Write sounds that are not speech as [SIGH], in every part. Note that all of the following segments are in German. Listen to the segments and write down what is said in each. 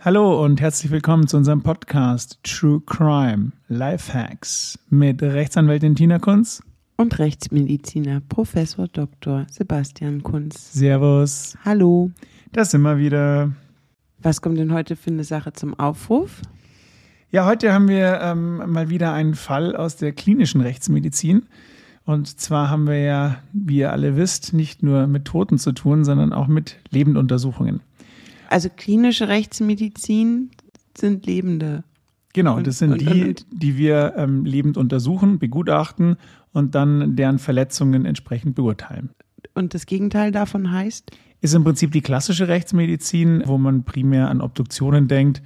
Hallo und herzlich willkommen zu unserem Podcast True Crime Lifehacks mit Rechtsanwältin Tina Kunz und Rechtsmediziner Professor Dr. Sebastian Kunz. Servus. Hallo. Das sind wir wieder. Was kommt denn heute für eine Sache zum Aufruf? Ja, heute haben wir ähm, mal wieder einen Fall aus der klinischen Rechtsmedizin. Und zwar haben wir ja, wie ihr alle wisst, nicht nur mit Toten zu tun, sondern auch mit Lebenduntersuchungen. Also klinische Rechtsmedizin sind Lebende. Genau, das sind die, die wir ähm, lebend untersuchen, begutachten und dann deren Verletzungen entsprechend beurteilen. Und das Gegenteil davon heißt? Ist im Prinzip die klassische Rechtsmedizin, wo man primär an Obduktionen denkt,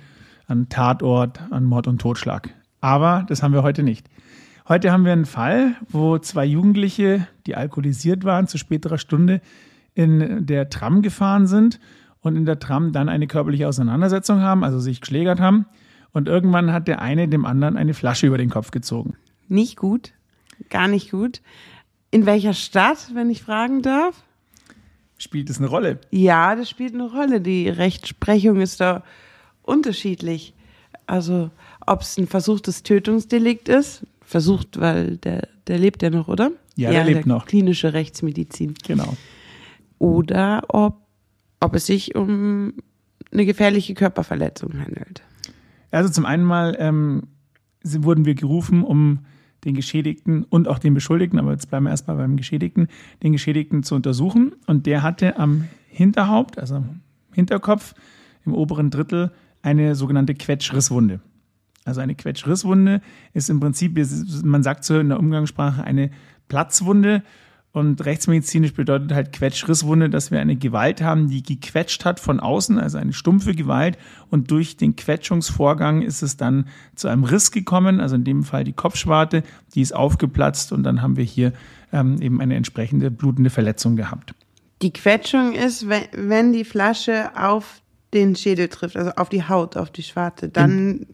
an Tatort, an Mord und Totschlag. Aber das haben wir heute nicht. Heute haben wir einen Fall, wo zwei Jugendliche, die alkoholisiert waren, zu späterer Stunde in der Tram gefahren sind und in der Tram dann eine körperliche Auseinandersetzung haben, also sich geschlägert haben. Und irgendwann hat der eine dem anderen eine Flasche über den Kopf gezogen. Nicht gut, gar nicht gut. In welcher Stadt, wenn ich fragen darf? Spielt es eine Rolle? Ja, das spielt eine Rolle. Die Rechtsprechung ist da unterschiedlich. Also, ob es ein versuchtes Tötungsdelikt ist, versucht, weil der, der lebt ja noch, oder? Ja, der ja, lebt der noch. Klinische Rechtsmedizin. Genau. Oder ob ob es sich um eine gefährliche Körperverletzung handelt. Also zum einen mal ähm, wurden wir gerufen, um den Geschädigten und auch den Beschuldigten, aber jetzt bleiben wir erstmal beim Geschädigten, den Geschädigten zu untersuchen. Und der hatte am Hinterhaupt, also am Hinterkopf, im oberen Drittel, eine sogenannte Quetschrisswunde. Also eine Quetschrisswunde ist im Prinzip, man sagt so in der Umgangssprache, eine Platzwunde und rechtsmedizinisch bedeutet halt Quetschrisswunde, dass wir eine Gewalt haben, die gequetscht hat von außen, also eine stumpfe Gewalt. Und durch den Quetschungsvorgang ist es dann zu einem Riss gekommen, also in dem Fall die Kopfschwarte, die ist aufgeplatzt und dann haben wir hier ähm, eben eine entsprechende blutende Verletzung gehabt. Die Quetschung ist, wenn die Flasche auf den Schädel trifft, also auf die Haut, auf die Schwarte, dann in,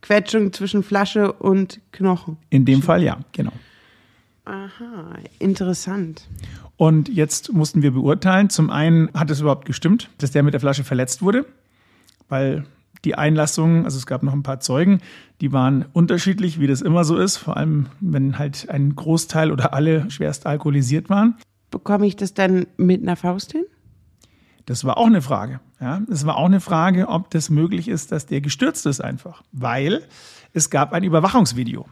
Quetschung zwischen Flasche und Knochen. In dem Fall ja, genau. Aha, interessant. Und jetzt mussten wir beurteilen, zum einen hat es überhaupt gestimmt, dass der mit der Flasche verletzt wurde, weil die Einlassungen, also es gab noch ein paar Zeugen, die waren unterschiedlich, wie das immer so ist, vor allem wenn halt ein Großteil oder alle schwerst alkoholisiert waren. Bekomme ich das dann mit einer Faust hin? Das war auch eine Frage. Ja, es war auch eine Frage, ob das möglich ist, dass der gestürzt ist einfach, weil es gab ein Überwachungsvideo.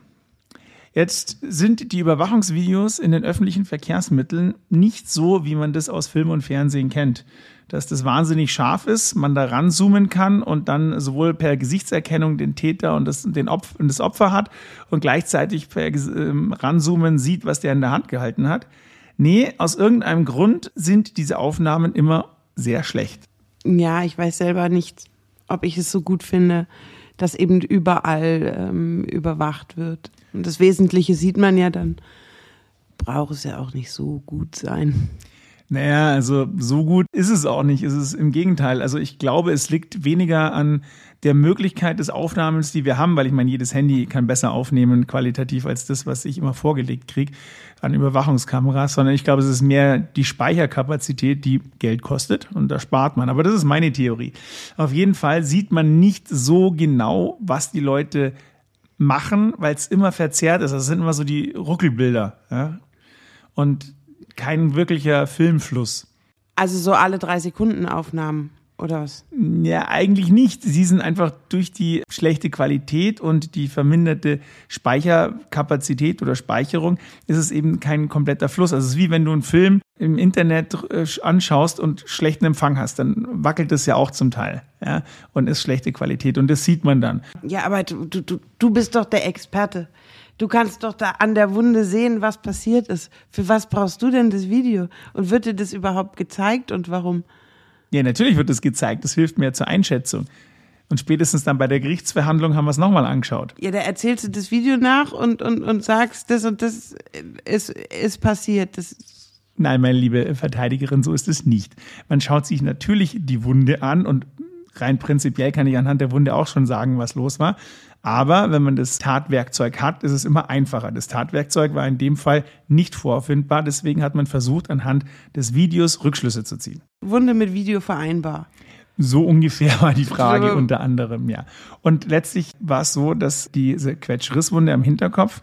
Jetzt sind die Überwachungsvideos in den öffentlichen Verkehrsmitteln nicht so, wie man das aus Film und Fernsehen kennt. Dass das wahnsinnig scharf ist, man da ranzoomen kann und dann sowohl per Gesichtserkennung den Täter und das, den Opf und das Opfer hat und gleichzeitig per ähm, Ranzoomen sieht, was der in der Hand gehalten hat. Nee, aus irgendeinem Grund sind diese Aufnahmen immer sehr schlecht. Ja, ich weiß selber nicht, ob ich es so gut finde dass eben überall ähm, überwacht wird. Und das Wesentliche sieht man ja dann, braucht es ja auch nicht so gut sein. Naja, also so gut ist es auch nicht. Es ist im Gegenteil. Also ich glaube, es liegt weniger an der Möglichkeit des Aufnahmens, die wir haben, weil ich meine, jedes Handy kann besser aufnehmen qualitativ als das, was ich immer vorgelegt kriege an Überwachungskameras, sondern ich glaube, es ist mehr die Speicherkapazität, die Geld kostet und da spart man. Aber das ist meine Theorie. Auf jeden Fall sieht man nicht so genau, was die Leute machen, weil es immer verzerrt ist. Das sind immer so die Ruckelbilder. Ja? Und kein wirklicher Filmfluss. Also so alle drei Sekunden Aufnahmen oder was? Ja, eigentlich nicht. Sie sind einfach durch die schlechte Qualität und die verminderte Speicherkapazität oder Speicherung ist es eben kein kompletter Fluss. Also es ist wie wenn du einen Film im Internet äh, anschaust und schlechten Empfang hast, dann wackelt es ja auch zum Teil, ja, und ist schlechte Qualität und das sieht man dann. Ja, aber du, du, du bist doch der Experte. Du kannst doch da an der Wunde sehen, was passiert ist. Für was brauchst du denn das Video? Und wird dir das überhaupt gezeigt und warum? Ja, natürlich wird es gezeigt. Das hilft mir zur Einschätzung. Und spätestens dann bei der Gerichtsverhandlung haben wir es nochmal angeschaut. Ja, da erzählst du das Video nach und, und, und sagst, das und das ist, ist passiert. Das Nein, meine liebe Verteidigerin, so ist es nicht. Man schaut sich natürlich die Wunde an und rein prinzipiell kann ich anhand der Wunde auch schon sagen, was los war. Aber wenn man das Tatwerkzeug hat, ist es immer einfacher. Das Tatwerkzeug war in dem Fall nicht vorfindbar. Deswegen hat man versucht, anhand des Videos Rückschlüsse zu ziehen. Wunde mit Video vereinbar. So ungefähr war die Frage unter anderem, ja. Und letztlich war es so, dass diese Quetschrisswunde am Hinterkopf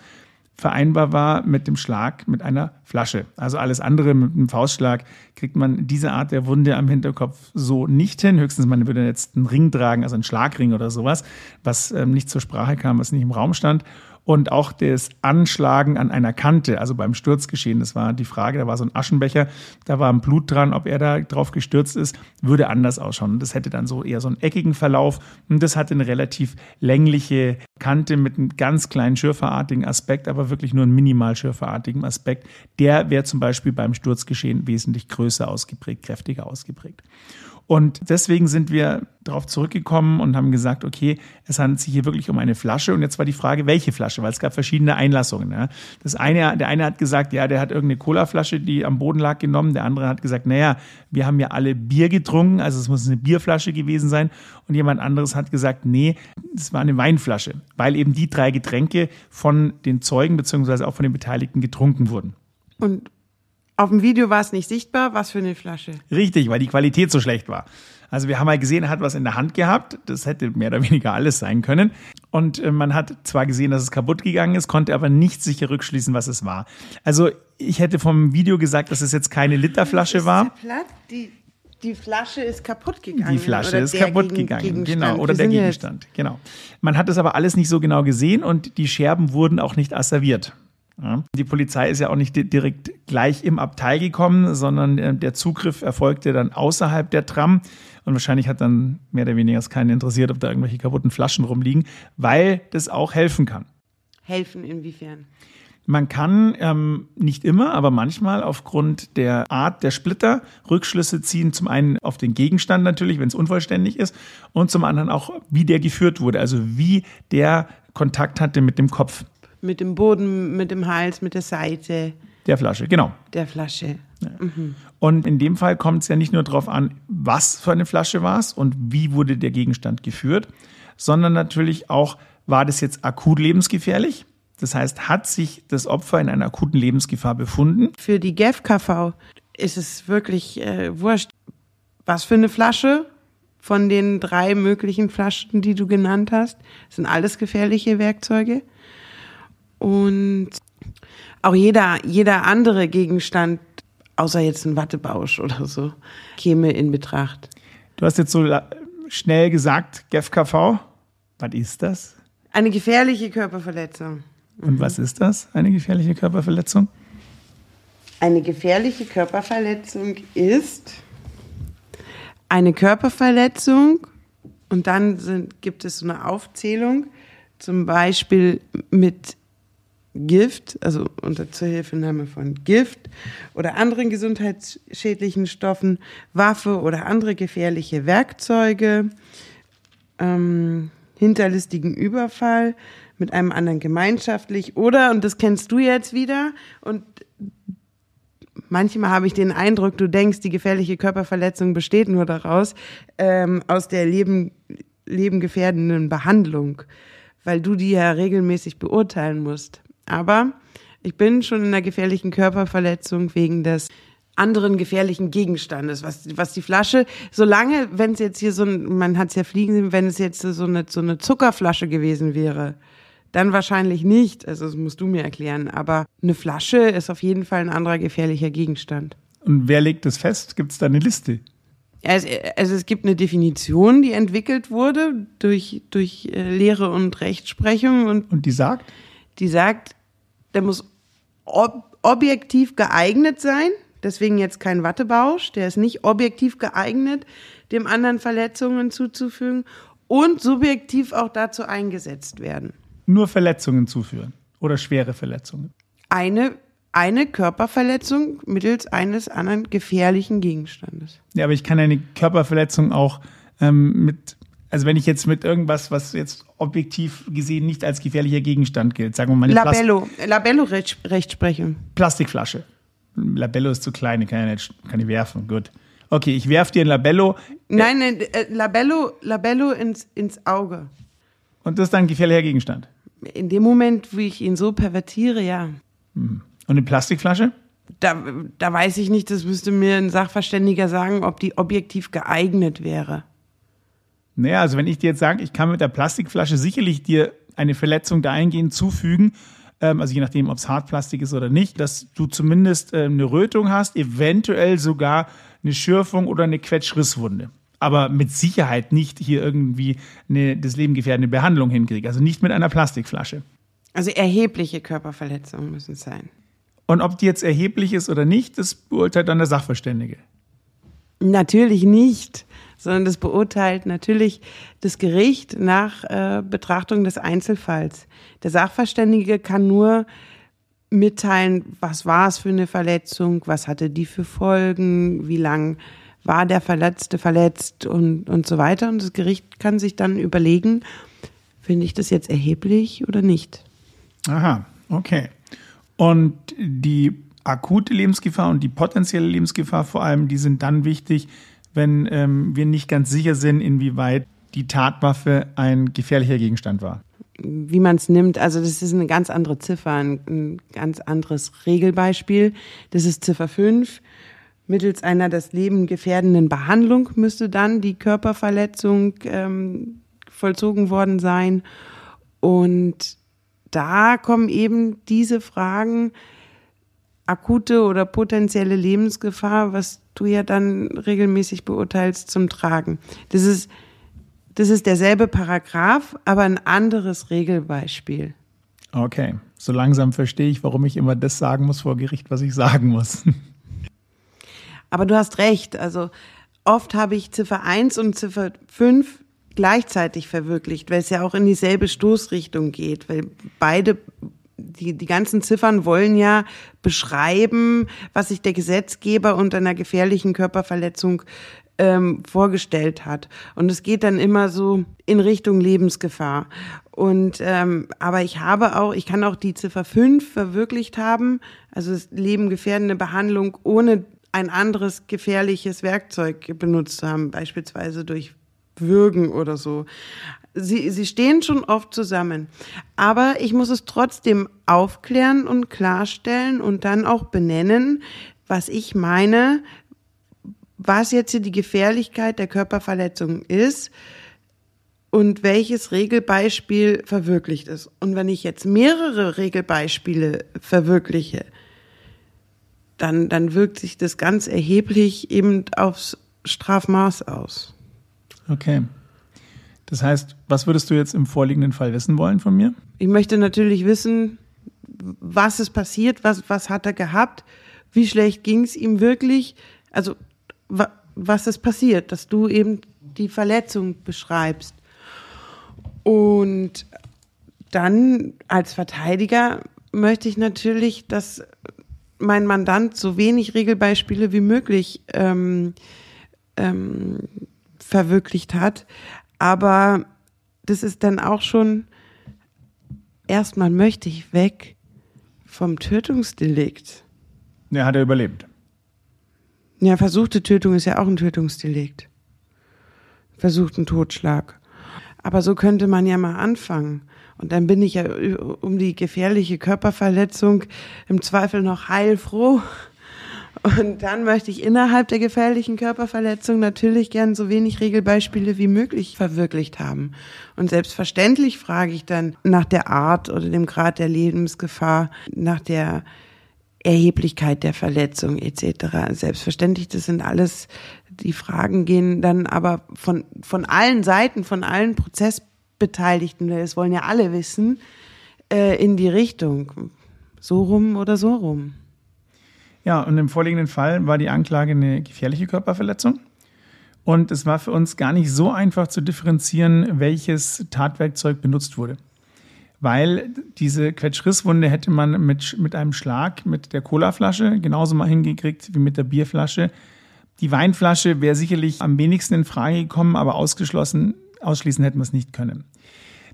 vereinbar war mit dem Schlag mit einer Flasche. Also alles andere mit einem Faustschlag kriegt man diese Art der Wunde am Hinterkopf so nicht hin. Höchstens man würde jetzt einen Ring tragen, also einen Schlagring oder sowas, was ähm, nicht zur Sprache kam, was nicht im Raum stand und auch das Anschlagen an einer Kante, also beim Sturzgeschehen, das war die Frage, da war so ein Aschenbecher, da war ein Blut dran, ob er da drauf gestürzt ist, würde anders ausschauen. Das hätte dann so eher so einen eckigen Verlauf und das hatte eine relativ längliche Kante mit einem ganz kleinen schürferartigen Aspekt, aber wirklich nur einen minimal schürferartigen Aspekt. Der wäre zum Beispiel beim Sturzgeschehen wesentlich größer ausgeprägt, kräftiger ausgeprägt. Und deswegen sind wir darauf zurückgekommen und haben gesagt, okay, es handelt sich hier wirklich um eine Flasche. Und jetzt war die Frage, welche Flasche, weil es gab verschiedene Einlassungen. Ja. Das eine, der eine hat gesagt, ja, der hat irgendeine Colaflasche, die am Boden lag, genommen. Der andere hat gesagt, naja, wir haben ja alle Bier getrunken, also es muss eine Bierflasche gewesen sein. Und jemand anderes hat gesagt, nee, es war eine Weinflasche, weil eben die drei Getränke von den Zeugen beziehungsweise auch von den Beteiligten getrunken wurden. Und auf dem Video war es nicht sichtbar. Was für eine Flasche? Richtig, weil die Qualität so schlecht war. Also wir haben halt gesehen, er hat was in der Hand gehabt. Das hätte mehr oder weniger alles sein können. Und äh, man hat zwar gesehen, dass es kaputt gegangen ist, konnte aber nicht sicher rückschließen, was es war. Also ich hätte vom Video gesagt, dass es jetzt keine Literflasche war. Die, die Flasche ist kaputt gegangen. Die Flasche ist kaputt Gegen, gegangen, Gegenstand. genau. Oder der Gegenstand, jetzt? genau. Man hat es aber alles nicht so genau gesehen und die Scherben wurden auch nicht asserviert. Ja. Die Polizei ist ja auch nicht direkt gleich im Abteil gekommen, sondern äh, der Zugriff erfolgte dann außerhalb der Tram. Und wahrscheinlich hat dann mehr oder weniger es keinen interessiert, ob da irgendwelche kaputten Flaschen rumliegen, weil das auch helfen kann. Helfen inwiefern? Man kann ähm, nicht immer, aber manchmal aufgrund der Art der Splitter Rückschlüsse ziehen. Zum einen auf den Gegenstand natürlich, wenn es unvollständig ist, und zum anderen auch, wie der geführt wurde, also wie der Kontakt hatte mit dem Kopf. Mit dem Boden, mit dem Hals, mit der Seite. Der Flasche, genau. Der Flasche. Ja. Mhm. Und in dem Fall kommt es ja nicht nur darauf an, was für eine Flasche war es und wie wurde der Gegenstand geführt, sondern natürlich auch, war das jetzt akut lebensgefährlich? Das heißt, hat sich das Opfer in einer akuten Lebensgefahr befunden? Für die GEFKV ist es wirklich äh, wurscht, was für eine Flasche von den drei möglichen Flaschen, die du genannt hast. Sind alles gefährliche Werkzeuge. Und auch jeder, jeder andere Gegenstand, außer jetzt ein Wattebausch oder so, käme in Betracht. Du hast jetzt so schnell gesagt, GFKV. Was ist das? Eine gefährliche Körperverletzung. Und mhm. was ist das, eine gefährliche Körperverletzung? Eine gefährliche Körperverletzung ist eine Körperverletzung und dann sind, gibt es so eine Aufzählung, zum Beispiel mit Gift, also unter Zuhilfenahme von Gift oder anderen gesundheitsschädlichen Stoffen, Waffe oder andere gefährliche Werkzeuge, ähm, hinterlistigen Überfall mit einem anderen gemeinschaftlich oder, und das kennst du jetzt wieder, und manchmal habe ich den Eindruck, du denkst, die gefährliche Körperverletzung besteht nur daraus, ähm, aus der Leben, lebengefährdenden Behandlung, weil du die ja regelmäßig beurteilen musst. Aber ich bin schon in einer gefährlichen Körperverletzung wegen des anderen gefährlichen Gegenstandes, was, was die Flasche, solange, wenn es jetzt hier so ein, man hat es ja fliegen sehen, wenn es jetzt so eine, so eine Zuckerflasche gewesen wäre, dann wahrscheinlich nicht. Also das musst du mir erklären. Aber eine Flasche ist auf jeden Fall ein anderer gefährlicher Gegenstand. Und wer legt das fest? Gibt es da eine Liste? Also, also, es gibt eine Definition, die entwickelt wurde durch, durch äh, Lehre und Rechtsprechung. Und, und die sagt? Die sagt, der muss ob objektiv geeignet sein. Deswegen jetzt kein Wattebausch. Der ist nicht objektiv geeignet, dem anderen Verletzungen zuzufügen und subjektiv auch dazu eingesetzt werden. Nur Verletzungen zuführen oder schwere Verletzungen? Eine, eine Körperverletzung mittels eines anderen gefährlichen Gegenstandes. Ja, aber ich kann eine Körperverletzung auch ähm, mit also wenn ich jetzt mit irgendwas, was jetzt objektiv gesehen nicht als gefährlicher Gegenstand gilt, sagen wir mal Labello, Labello-Rechtsprechung. Plastikflasche. Labello ist zu klein, die kann ich, nicht, kann ich werfen. Gut. Okay, ich werfe dir ein Labello. Nein, nein äh, Labello, Labello ins, ins Auge. Und das ist dann ein gefährlicher Gegenstand? In dem Moment, wie ich ihn so pervertiere, ja. Hm. Und eine Plastikflasche? Da, da weiß ich nicht, das müsste mir ein Sachverständiger sagen, ob die objektiv geeignet wäre. Naja, also wenn ich dir jetzt sage, ich kann mit der Plastikflasche sicherlich dir eine Verletzung dahingehend zufügen, ähm, also je nachdem, ob es Hartplastik ist oder nicht, dass du zumindest äh, eine Rötung hast, eventuell sogar eine Schürfung oder eine Quetschrisswunde. Aber mit Sicherheit nicht hier irgendwie eine das Leben gefährdende Behandlung hinkriege. Also nicht mit einer Plastikflasche. Also erhebliche Körperverletzungen müssen es sein. Und ob die jetzt erheblich ist oder nicht, das beurteilt dann der Sachverständige. Natürlich nicht, sondern das beurteilt natürlich das Gericht nach äh, Betrachtung des Einzelfalls. Der Sachverständige kann nur mitteilen, was war es für eine Verletzung, was hatte die für Folgen, wie lang war der Verletzte verletzt und, und so weiter. Und das Gericht kann sich dann überlegen, finde ich das jetzt erheblich oder nicht. Aha, okay. Und die akute Lebensgefahr und die potenzielle Lebensgefahr vor allem, die sind dann wichtig, wenn ähm, wir nicht ganz sicher sind, inwieweit die Tatwaffe ein gefährlicher Gegenstand war. Wie man es nimmt, also das ist eine ganz andere Ziffer, ein, ein ganz anderes Regelbeispiel. Das ist Ziffer 5. Mittels einer das Leben gefährdenden Behandlung müsste dann die Körperverletzung ähm, vollzogen worden sein. Und da kommen eben diese Fragen, akute oder potenzielle Lebensgefahr, was du ja dann regelmäßig beurteilst, zum Tragen. Das ist, das ist derselbe Paragraph, aber ein anderes Regelbeispiel. Okay, so langsam verstehe ich, warum ich immer das sagen muss vor Gericht, was ich sagen muss. [LAUGHS] Aber du hast recht, also oft habe ich Ziffer 1 und Ziffer 5 gleichzeitig verwirklicht, weil es ja auch in dieselbe Stoßrichtung geht, weil beide die, die ganzen Ziffern wollen ja beschreiben, was sich der Gesetzgeber unter einer gefährlichen Körperverletzung ähm, vorgestellt hat. Und es geht dann immer so in Richtung Lebensgefahr. Und ähm, aber ich habe auch, ich kann auch die Ziffer 5 verwirklicht haben, also das Leben gefährdende Behandlung ohne ein anderes gefährliches Werkzeug benutzt zu haben, beispielsweise durch Würgen oder so sie, sie stehen schon oft zusammen. Aber ich muss es trotzdem aufklären und klarstellen und dann auch benennen, was ich meine, was jetzt hier die Gefährlichkeit der Körperverletzung ist und welches Regelbeispiel verwirklicht ist. Und wenn ich jetzt mehrere Regelbeispiele verwirkliche, dann, dann wirkt sich das ganz erheblich eben aufs Strafmaß aus. Okay. Das heißt, was würdest du jetzt im vorliegenden Fall wissen wollen von mir? Ich möchte natürlich wissen, was ist passiert, was, was hat er gehabt, wie schlecht ging es ihm wirklich, also wa, was ist passiert, dass du eben die Verletzung beschreibst. Und dann als Verteidiger möchte ich natürlich, dass mein Mandant so wenig Regelbeispiele wie möglich ähm, ähm, verwirklicht hat. Aber das ist dann auch schon, erstmal möchte ich weg vom Tötungsdelikt. Ja, hat er überlebt. Ja, versuchte Tötung ist ja auch ein Tötungsdelikt. Versuchten Totschlag. Aber so könnte man ja mal anfangen. Und dann bin ich ja um die gefährliche Körperverletzung im Zweifel noch heilfroh. Und dann möchte ich innerhalb der gefährlichen Körperverletzung natürlich gern so wenig Regelbeispiele wie möglich verwirklicht haben. Und selbstverständlich frage ich dann nach der Art oder dem Grad der Lebensgefahr, nach der Erheblichkeit der Verletzung etc. Selbstverständlich, das sind alles, die Fragen gehen dann aber von, von allen Seiten, von allen Prozessbeteiligten, das wollen ja alle wissen, äh, in die Richtung. So rum oder so rum. Ja, und im vorliegenden Fall war die Anklage eine gefährliche Körperverletzung. Und es war für uns gar nicht so einfach zu differenzieren, welches Tatwerkzeug benutzt wurde. Weil diese Quetschrisswunde hätte man mit, mit einem Schlag mit der Colaflasche genauso mal hingekriegt wie mit der Bierflasche. Die Weinflasche wäre sicherlich am wenigsten in Frage gekommen, aber ausgeschlossen, ausschließen hätten wir es nicht können.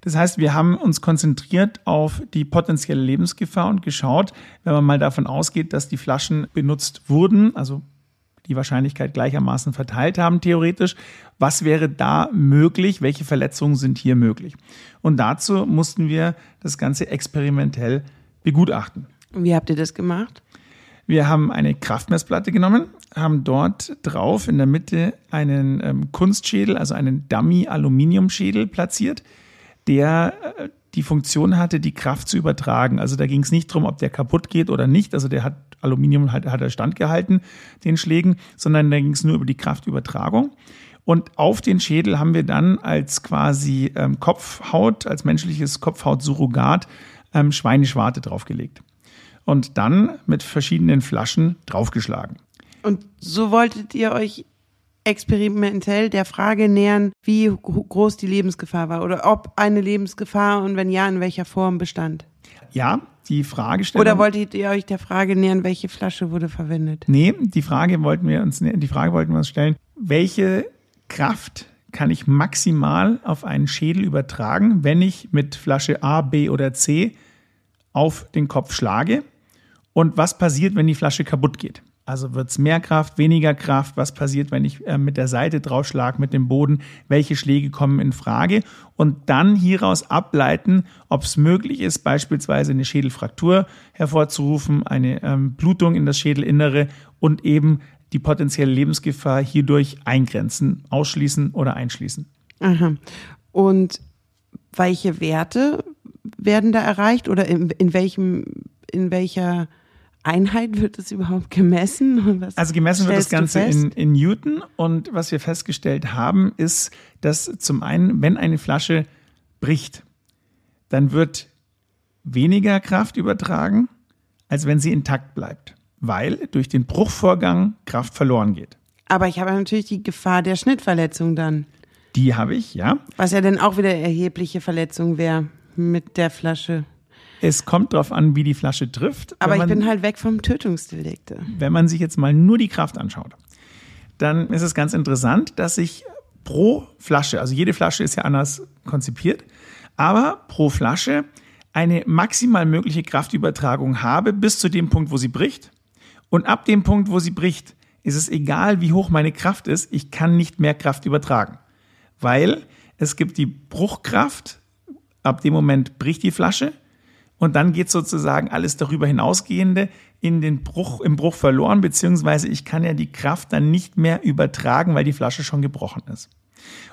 Das heißt, wir haben uns konzentriert auf die potenzielle Lebensgefahr und geschaut, wenn man mal davon ausgeht, dass die Flaschen benutzt wurden, also die Wahrscheinlichkeit gleichermaßen verteilt haben, theoretisch. Was wäre da möglich? Welche Verletzungen sind hier möglich? Und dazu mussten wir das Ganze experimentell begutachten. Wie habt ihr das gemacht? Wir haben eine Kraftmessplatte genommen, haben dort drauf in der Mitte einen ähm, Kunstschädel, also einen Dummy-Aluminiumschädel platziert, der äh, die Funktion hatte, die Kraft zu übertragen. Also da ging es nicht darum, ob der kaputt geht oder nicht. Also der hat Aluminium hat, hat er standgehalten, den Schlägen, sondern da ging es nur über die Kraftübertragung. Und auf den Schädel haben wir dann als quasi ähm, Kopfhaut, als menschliches Kopfhautsurrogat ähm, Schweineschwarte draufgelegt. Und dann mit verschiedenen Flaschen draufgeschlagen. Und so wolltet ihr euch experimentell der Frage nähern, wie groß die Lebensgefahr war oder ob eine Lebensgefahr und wenn ja, in welcher Form bestand. Ja, die Fragestellung. Oder wolltet ihr euch der Frage nähern, welche Flasche wurde verwendet? Nee, die Frage wollten wir uns, die Frage wollten wir uns stellen, welche Kraft kann ich maximal auf einen Schädel übertragen, wenn ich mit Flasche A, B oder C auf den Kopf schlage? Und was passiert, wenn die Flasche kaputt geht? Also wird es mehr Kraft, weniger Kraft? Was passiert, wenn ich äh, mit der Seite draufschlage, mit dem Boden? Welche Schläge kommen in Frage? Und dann hieraus ableiten, ob es möglich ist, beispielsweise eine Schädelfraktur hervorzurufen, eine ähm, Blutung in das Schädelinnere und eben die potenzielle Lebensgefahr hierdurch eingrenzen, ausschließen oder einschließen. Aha. Und welche Werte werden da erreicht oder in, in welchem, in welcher Einheit wird es überhaupt gemessen? also gemessen wird das Ganze in, in Newton und was wir festgestellt haben, ist, dass zum einen, wenn eine Flasche bricht, dann wird weniger Kraft übertragen, als wenn sie intakt bleibt, weil durch den Bruchvorgang Kraft verloren geht. Aber ich habe natürlich die Gefahr der Schnittverletzung dann. Die habe ich, ja. Was ja dann auch wieder erhebliche Verletzung wäre mit der Flasche. Es kommt darauf an, wie die Flasche trifft. Aber man, ich bin halt weg vom Tötungsdelikte. Wenn man sich jetzt mal nur die Kraft anschaut, dann ist es ganz interessant, dass ich pro Flasche, also jede Flasche ist ja anders konzipiert, aber pro Flasche eine maximal mögliche Kraftübertragung habe bis zu dem Punkt, wo sie bricht. Und ab dem Punkt, wo sie bricht, ist es egal, wie hoch meine Kraft ist, ich kann nicht mehr Kraft übertragen. Weil es gibt die Bruchkraft, ab dem Moment bricht die Flasche und dann geht sozusagen alles darüber hinausgehende in den Bruch, im Bruch verloren, beziehungsweise ich kann ja die Kraft dann nicht mehr übertragen, weil die Flasche schon gebrochen ist.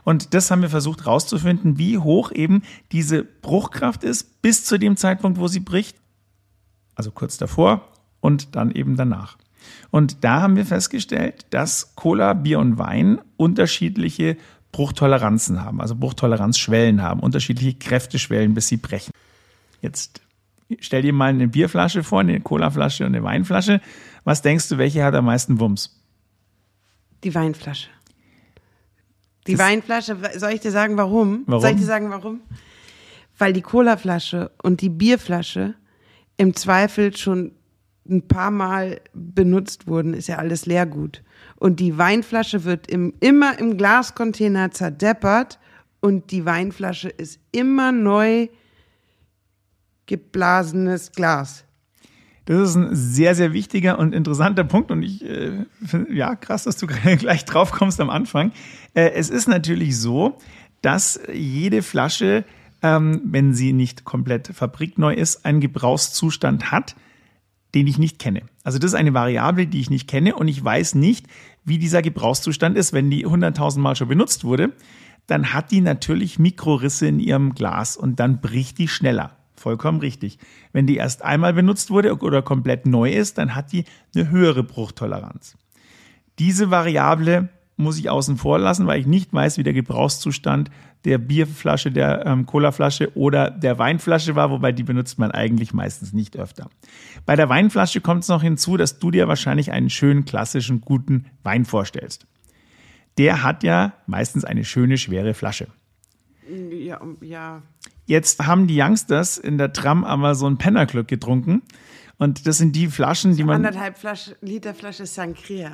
Und das haben wir versucht herauszufinden, wie hoch eben diese Bruchkraft ist bis zu dem Zeitpunkt, wo sie bricht. Also kurz davor und dann eben danach. Und da haben wir festgestellt, dass Cola, Bier und Wein unterschiedliche Bruchtoleranzen haben, also Bruchtoleranzschwellen haben, unterschiedliche Kräfteschwellen, bis sie brechen. Jetzt stell dir mal eine Bierflasche vor, eine Colaflasche und eine Weinflasche. Was denkst du, welche hat am meisten Wumms? Die Weinflasche. Die das Weinflasche, soll ich dir sagen, warum? warum? Soll ich dir sagen, warum? Weil die Colaflasche und die Bierflasche im Zweifel schon ein paar Mal benutzt wurden, ist ja alles Leergut. Und die Weinflasche wird im, immer im Glascontainer zerdeppert und die Weinflasche ist immer neu geblasenes Glas. Das ist ein sehr, sehr wichtiger und interessanter Punkt und ich äh, finde, ja, krass, dass du [LAUGHS] gleich drauf kommst am Anfang. Äh, es ist natürlich so, dass jede Flasche, ähm, wenn sie nicht komplett fabrikneu ist, einen Gebrauchszustand hat, den ich nicht kenne. Also das ist eine Variable, die ich nicht kenne und ich weiß nicht, wie dieser Gebrauchszustand ist. Wenn die 100.000 Mal schon benutzt wurde, dann hat die natürlich Mikrorisse in ihrem Glas und dann bricht die schneller. Vollkommen richtig. Wenn die erst einmal benutzt wurde oder komplett neu ist, dann hat die eine höhere Bruchtoleranz. Diese Variable muss ich außen vor lassen, weil ich nicht weiß, wie der Gebrauchszustand der Bierflasche, der ähm, Colaflasche oder der Weinflasche war, wobei die benutzt man eigentlich meistens nicht öfter. Bei der Weinflasche kommt es noch hinzu, dass du dir wahrscheinlich einen schönen, klassischen, guten Wein vorstellst. Der hat ja meistens eine schöne, schwere Flasche. Ja, ja. Jetzt haben die Youngsters in der Tram aber so ein Pennerglück getrunken. Und das sind die Flaschen, die man. Anderthalb Flasche, Liter Flasche Sangria.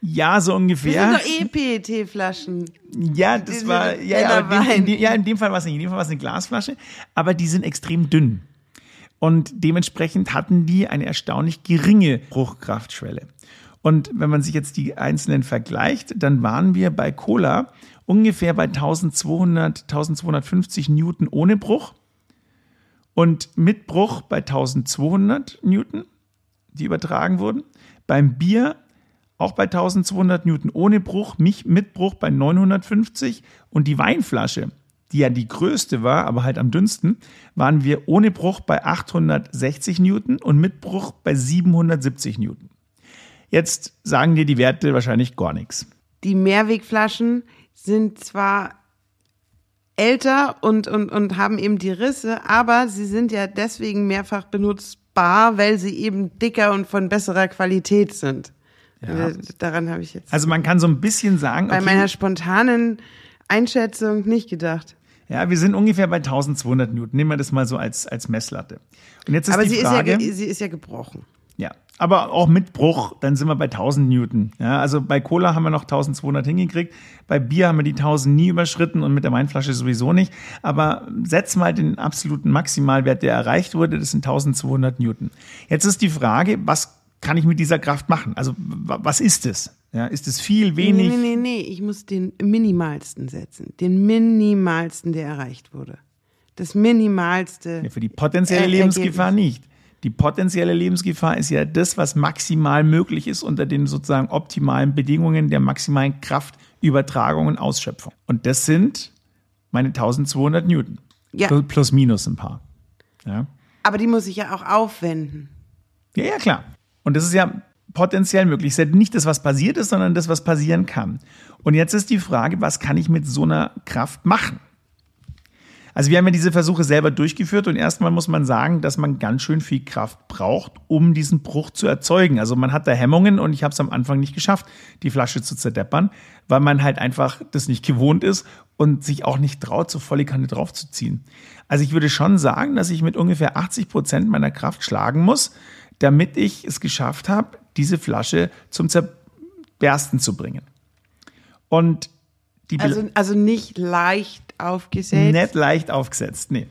Ja, so ungefähr. Das sind doch eh PET-Flaschen. Ja, das die war, ja, ja, in, in, ja, in dem Fall war es nicht. In dem Fall war es eine Glasflasche. Aber die sind extrem dünn. Und dementsprechend hatten die eine erstaunlich geringe Bruchkraftschwelle. Und wenn man sich jetzt die einzelnen vergleicht, dann waren wir bei Cola ungefähr bei 1200, 1250 Newton ohne Bruch und mit Bruch bei 1200 Newton. die übertragen wurden. Beim Bier auch bei 1200 Newton ohne Bruch, mich mit Bruch bei 950 und die Weinflasche, die ja die größte war, aber halt am dünnsten, waren wir ohne Bruch bei 860 Newton und mit Bruch bei 770 Newton. Jetzt sagen dir die Werte wahrscheinlich gar nichts. Die Mehrwegflaschen sind zwar älter und, und, und haben eben die Risse, aber sie sind ja deswegen mehrfach benutzbar, weil sie eben dicker und von besserer Qualität sind. Ja. Äh, Daran habe ich jetzt Also man kann so ein bisschen sagen, bei okay, meiner spontanen Einschätzung nicht gedacht. ja, wir sind ungefähr bei 1200 Newton. Nehmen wir das mal so als, als Messlatte. Und jetzt ist Aber die sie Frage, ist, ja, sie ist ja gebrochen. Ja, aber auch mit Bruch, dann sind wir bei 1000 Newton. Ja, also bei Cola haben wir noch 1200 hingekriegt, bei Bier haben wir die 1000 nie überschritten und mit der Weinflasche sowieso nicht. Aber setz mal den absoluten Maximalwert, der erreicht wurde, das sind 1200 Newton. Jetzt ist die Frage, was kann ich mit dieser Kraft machen? Also wa- was ist es? Ja, ist es viel, wenig? Nee, nee, nee, ich muss den minimalsten setzen. Den minimalsten, der erreicht wurde. Das minimalste. Ja, für die potenzielle Äh, Lebensgefahr Ergebnis. nicht. Die potenzielle Lebensgefahr ist ja das, was maximal möglich ist unter den sozusagen optimalen Bedingungen der maximalen Kraftübertragung und Ausschöpfung. Und das sind meine 1200 Newton. Ja. Plus, plus minus ein paar. Ja. Aber die muss ich ja auch aufwenden. ja, ja, klar. Und das ist ja potenziell möglich. Es ist ja nicht das, was passiert ist, sondern das, was passieren kann. Und jetzt ist die Frage, was kann ich mit so einer Kraft machen? Also wir haben ja diese Versuche selber durchgeführt und erstmal muss man sagen, dass man ganz schön viel Kraft braucht, um diesen Bruch zu erzeugen. Also man hat da Hemmungen und ich habe es am Anfang nicht geschafft, die Flasche zu zerdeppern, weil man halt einfach das nicht gewohnt ist und sich auch nicht traut, so volle Kanne draufzuziehen. Also ich würde schon sagen, dass ich mit ungefähr 80 Prozent meiner Kraft schlagen muss, damit ich es geschafft habe, diese Flasche zum Zerbersten zu bringen. Und Also, also nicht leicht aufgesetzt. nicht leicht aufgesetzt, nee.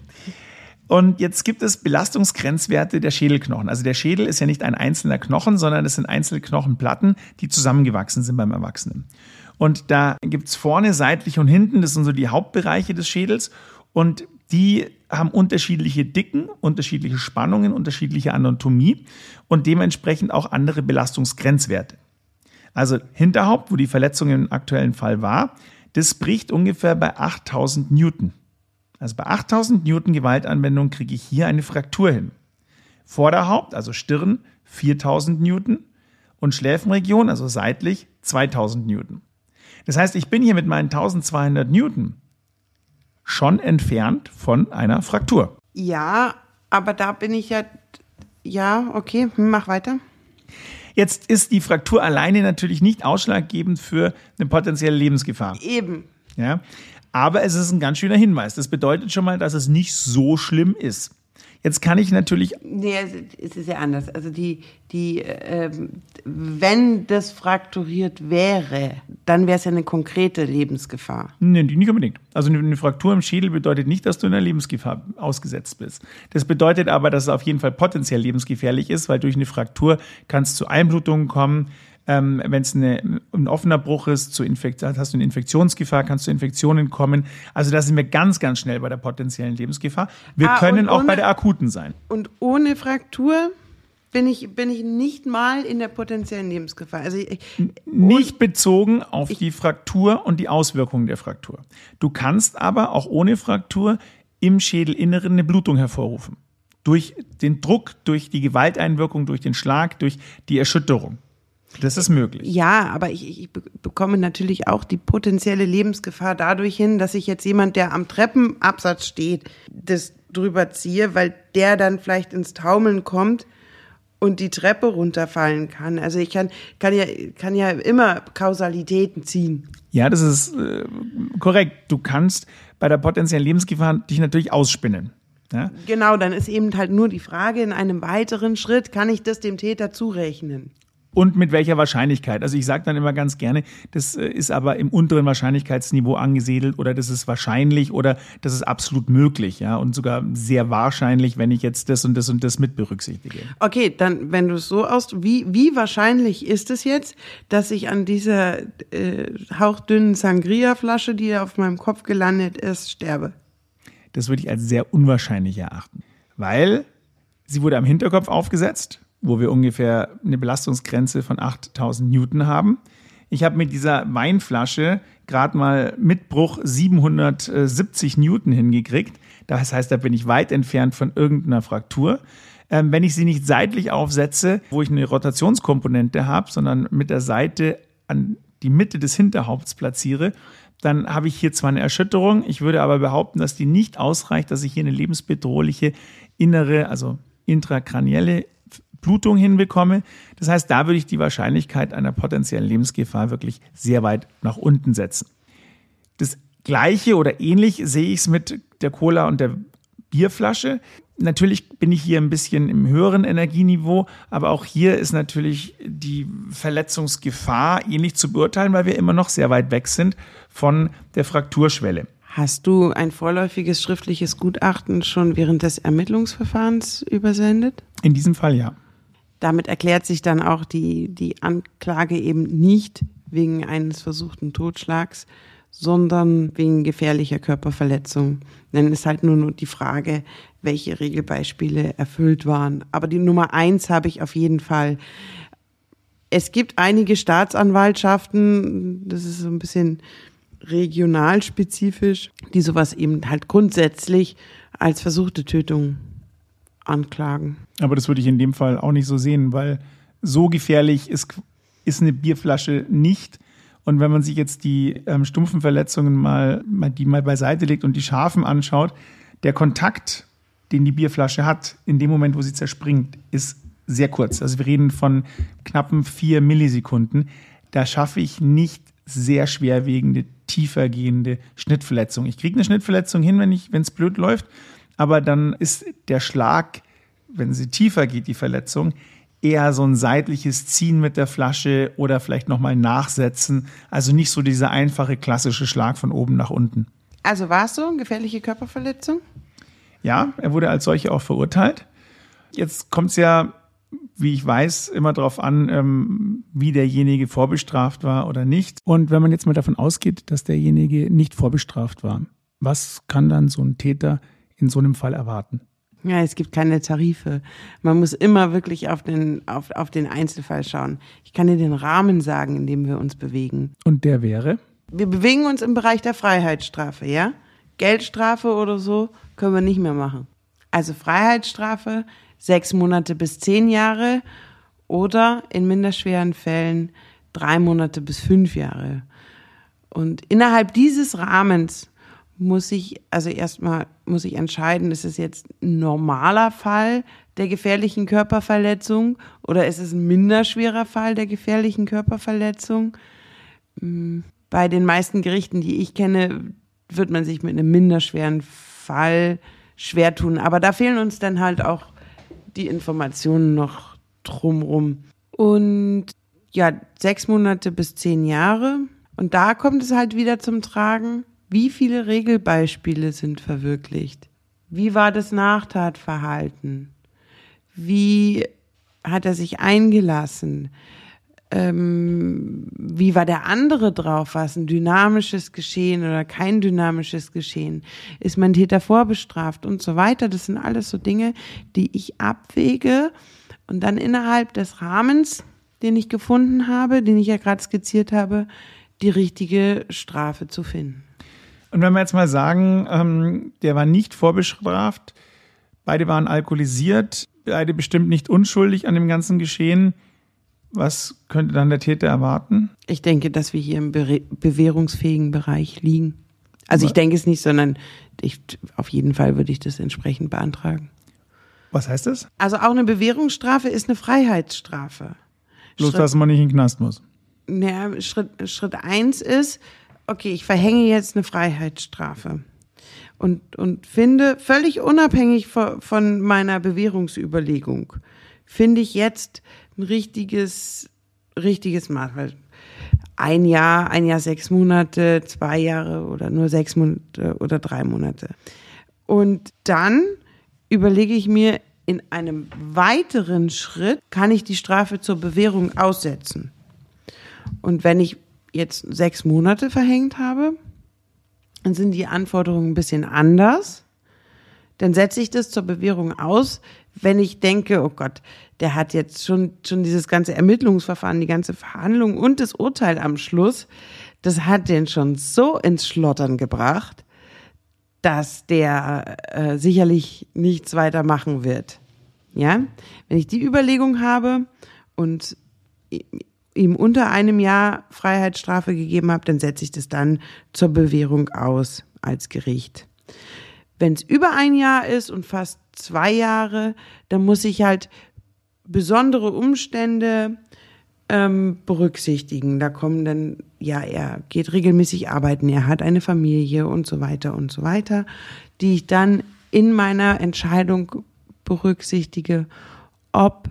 Und jetzt gibt es Belastungsgrenzwerte der Schädelknochen. Also der Schädel ist ja nicht ein einzelner Knochen, sondern es sind einzelne Knochenplatten, die zusammengewachsen sind beim Erwachsenen. Und da gibt's vorne, seitlich und hinten, das sind so die Hauptbereiche des Schädels. Und die haben unterschiedliche Dicken, unterschiedliche Spannungen, unterschiedliche Anatomie und dementsprechend auch andere Belastungsgrenzwerte. Also Hinterhaupt, wo die Verletzung im aktuellen Fall war, das bricht ungefähr bei 8000 Newton. Also bei 8000 Newton Gewaltanwendung kriege ich hier eine Fraktur hin. Vorderhaupt, also Stirn, 4000 Newton und Schläfenregion, also seitlich, 2000 Newton. Das heißt, ich bin hier mit meinen 1200 Newton schon entfernt von einer Fraktur. Ja, aber da bin ich ja. Ja, okay, hm, mach weiter. Jetzt ist die Fraktur alleine natürlich nicht ausschlaggebend für eine potenzielle Lebensgefahr. Eben. Ja? Aber es ist ein ganz schöner Hinweis. Das bedeutet schon mal, dass es nicht so schlimm ist. Jetzt kann ich natürlich, Nee, es- ist ja anders. Also die, die, ähm, wenn das frakturiert wäre, dann wäre es ja eine konkrete Lebensgefahr. nee, nicht unbedingt. Also eine- eine Fraktur im Schädel bedeutet nicht, dass du in einer Lebensgefahr ausgesetzt bist. Das bedeutet aber, dass es auf jeden Fall potenziell lebensgefährlich ist, weil durch eine Fraktur kann es zu Einblutungen kommen. Ähm, Wenn es ein offener Bruch ist, zu Infekt hast du eine Infektionsgefahr, kannst zu Infektionen kommen. Also da sind wir ganz, ganz schnell bei der potenziellen Lebensgefahr. Wir Ah, können auch bei ohne- der akuten sein. Und ohne Fraktur bin ich, bin ich nicht mal in der potenziellen Lebensgefahr. Also ich, Nicht bezogen auf die Fraktur und die Auswirkungen der Fraktur. Du kannst aber auch ohne Fraktur im Schädelinneren eine Blutung hervorrufen. Durch den Druck, durch die Gewalteinwirkung, durch den Schlag, durch die Erschütterung. Das ist möglich. Ja, aber ich, ich be- bekomme natürlich auch die potenzielle Lebensgefahr dadurch hin, dass ich jetzt jemand, der am Treppenabsatz steht, das drüber ziehe, weil der dann vielleicht ins Taumeln kommt und die Treppe runterfallen kann. Also ich kann, kann ja, kann ja immer Kausalitäten ziehen. Ja, das ist äh, korrekt. Du kannst bei der potenziellen Lebensgefahr dich natürlich ausspinnen. Ja? Genau, dann ist eben halt nur die Frage, in einem weiteren Schritt kann ich das dem Täter zurechnen. Und mit welcher Wahrscheinlichkeit? Also ich sage dann immer ganz gerne, das äh, ist aber im unteren Wahrscheinlichkeitsniveau angesiedelt oder das ist wahrscheinlich oder das ist absolut möglich, ja, und sogar sehr wahrscheinlich, wenn ich jetzt das und das und das mit berücksichtige. Okay, dann, wenn du es so aus, wie, wie wahrscheinlich ist es jetzt, dass ich an dieser äh, hauchdünnen Sangria-Flasche, die auf meinem Kopf gelandet ist, sterbe? Das würde ich als sehr unwahrscheinlich erachten, weil sie wurde am Hinterkopf aufgesetzt wo wir ungefähr eine Belastungsgrenze von 8000 Newton haben. Ich habe mit dieser Weinflasche gerade mal mit Bruch 770 Newton hingekriegt. Das heißt, da bin ich weit entfernt von irgendeiner Fraktur. Ähm, wenn ich sie nicht seitlich aufsetze, wo ich eine Rotationskomponente habe, sondern mit der Seite an die Mitte des Hinterhaupts platziere, dann habe ich hier zwar eine Erschütterung, ich würde aber behaupten, dass die nicht ausreicht, dass ich hier eine lebensbedrohliche innere, also intrakranielle Blutung hinbekomme. Das heißt, da würde ich die Wahrscheinlichkeit einer potenziellen Lebensgefahr wirklich sehr weit nach unten setzen. Das Gleiche oder ähnlich sehe ich es mit der Cola und der Bierflasche. Natürlich bin ich hier ein bisschen im höheren Energieniveau, aber auch hier ist natürlich die Verletzungsgefahr ähnlich zu beurteilen, weil wir immer noch sehr weit weg sind von der Frakturschwelle. Hast du ein vorläufiges schriftliches Gutachten schon während des Ermittlungsverfahrens übersendet? In diesem Fall ja. Damit erklärt sich dann auch die, die Anklage eben nicht wegen eines versuchten Totschlags, sondern wegen gefährlicher Körperverletzung. Dann ist halt nur die Frage, welche Regelbeispiele erfüllt waren. Aber die Nummer eins habe ich auf jeden Fall. Es gibt einige Staatsanwaltschaften, das ist so ein bisschen regionalspezifisch, die sowas eben halt grundsätzlich als versuchte Tötung anklagen. Aber das würde ich in dem Fall auch nicht so sehen, weil so gefährlich ist, ist eine Bierflasche nicht. Und wenn man sich jetzt die ähm, stumpfen Verletzungen mal, mal, die mal beiseite legt und die scharfen anschaut, der Kontakt, den die Bierflasche hat, in dem Moment, wo sie zerspringt, ist sehr kurz. Also wir reden von knappen vier Millisekunden. Da schaffe ich nicht sehr schwerwiegende, tiefer gehende Schnittverletzungen. Ich kriege eine Schnittverletzung hin, wenn es blöd läuft, aber dann ist der Schlag, wenn sie tiefer geht, die Verletzung, eher so ein seitliches Ziehen mit der Flasche oder vielleicht nochmal nachsetzen. Also nicht so dieser einfache klassische Schlag von oben nach unten. Also war es so, eine gefährliche Körperverletzung? Ja, er wurde als solche auch verurteilt. Jetzt kommt es ja, wie ich weiß, immer darauf an, ähm, wie derjenige vorbestraft war oder nicht. Und wenn man jetzt mal davon ausgeht, dass derjenige nicht vorbestraft war, was kann dann so ein Täter in so einem Fall erwarten? Ja, es gibt keine Tarife. Man muss immer wirklich auf den, auf, auf den Einzelfall schauen. Ich kann dir den Rahmen sagen, in dem wir uns bewegen. Und der wäre? Wir bewegen uns im Bereich der Freiheitsstrafe, ja? Geldstrafe oder so können wir nicht mehr machen. Also Freiheitsstrafe, sechs Monate bis zehn Jahre oder in minderschweren Fällen drei Monate bis fünf Jahre. Und innerhalb dieses Rahmens muss ich, also erstmal muss ich entscheiden, ist es jetzt ein normaler Fall der gefährlichen Körperverletzung oder ist es ein minderschwerer Fall der gefährlichen Körperverletzung? Hm, bei den meisten Gerichten, die ich kenne, wird man sich mit einem minderschweren Fall schwer tun. Aber da fehlen uns dann halt auch die Informationen noch drumrum. Und ja, sechs Monate bis zehn Jahre. Und da kommt es halt wieder zum Tragen wie viele Regelbeispiele sind verwirklicht? Wie war das Nachtatverhalten? Wie hat er sich eingelassen? Ähm, wie war der andere drauf? War es ein dynamisches Geschehen oder kein dynamisches Geschehen? Ist mein Täter vorbestraft und so weiter? Das sind alles so Dinge, die ich abwäge und dann innerhalb des Rahmens, den ich gefunden habe, den ich ja gerade skizziert habe, die richtige Strafe zu finden. Und wenn wir jetzt mal sagen, ähm, der war nicht vorbestraft, beide waren alkoholisiert, beide bestimmt nicht unschuldig an dem ganzen Geschehen, was könnte dann der Täter erwarten? Ich denke, dass wir hier im be bewährungsfähigen Bereich liegen. Also ich denke es nicht, sondern ich, auf jeden Fall würde ich das entsprechend beantragen. Was heißt das? Also auch eine Bewährungsstrafe ist eine Freiheitsstrafe. Bloß, Schritt, dass man nicht in den Knast muss. Naja, Schritt, Schritt eins ist, okay, ich verhänge jetzt eine Freiheitsstrafe und, und finde, völlig unabhängig von, meiner Bewährungsüberlegung, finde ich jetzt ein richtiges, richtiges Maß. Weil ein Jahr, ein Jahr, sechs Monate, zwei Jahre oder nur sechs Monate oder drei Monate. Und dann überlege ich mir, in einem weiteren Schritt kann ich die Strafe zur Bewährung aussetzen. Und wenn ich jetzt sechs Monate verhängt habe, dann sind die Anforderungen ein bisschen anders. dann setze ich das zur Bewährung aus, wenn ich denke, oh Gott, der hat jetzt schon, schon dieses ganze Ermittlungsverfahren, die ganze Verhandlung und das Urteil am Schluss, das hat den schon so ins Schlottern gebracht, dass der äh, sicherlich nichts weiter machen wird. Ja, wenn ich die Überlegung habe und ihm unter einem Jahr Freiheitsstrafe gegeben habe, dann setze ich das dann zur Bewährung aus als Gericht. Wenn es über ein Jahr ist und fast zwei Jahre, dann muss ich halt besondere Umstände ähm, berücksichtigen. Da kommen dann, ja, er geht regelmäßig arbeiten, er hat eine Familie und so weiter und so weiter, die ich dann in meiner Entscheidung berücksichtige, ob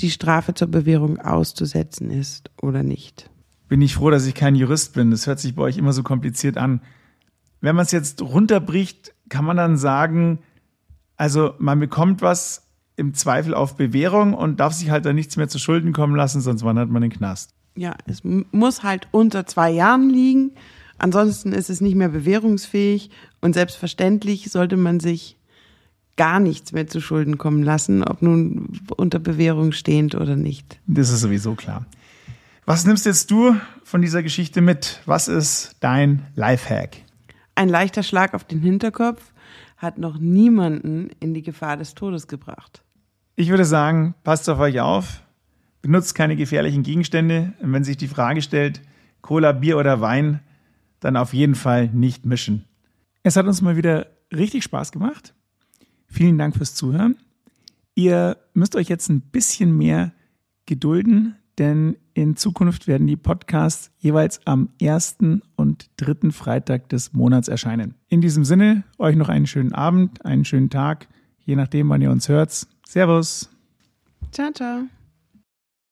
die Strafe zur Bewährung auszusetzen ist oder nicht. Bin ich froh, dass ich kein Jurist bin. Das hört sich bei euch immer so kompliziert an. Wenn man es jetzt runterbricht, kann man dann sagen, also man bekommt was im Zweifel auf Bewährung und darf sich halt dann nichts mehr zu Schulden kommen lassen, sonst wandert man in den Knast. Ja, es muss halt unter zwei Jahren liegen. Ansonsten ist es nicht mehr bewährungsfähig und selbstverständlich sollte man sich gar nichts mehr zu Schulden kommen lassen, ob nun unter Bewährung stehend oder nicht. Das ist sowieso klar. Was nimmst jetzt du von dieser Geschichte mit? Was ist dein Lifehack? Ein leichter Schlag auf den Hinterkopf hat noch niemanden in die Gefahr des Todes gebracht. Ich würde sagen, passt auf euch auf, benutzt keine gefährlichen Gegenstände. Und wenn sich die Frage stellt, Cola, Bier oder Wein, dann auf jeden Fall nicht mischen. Es hat uns mal wieder richtig Spaß gemacht. Vielen Dank fürs Zuhören. Ihr müsst euch jetzt ein bisschen mehr gedulden, denn in Zukunft werden die Podcasts jeweils am ersten und dritten Freitag des Monats erscheinen. In diesem Sinne, euch noch einen schönen Abend, einen schönen Tag, je nachdem, wann ihr uns hört. Servus. Ciao, ciao.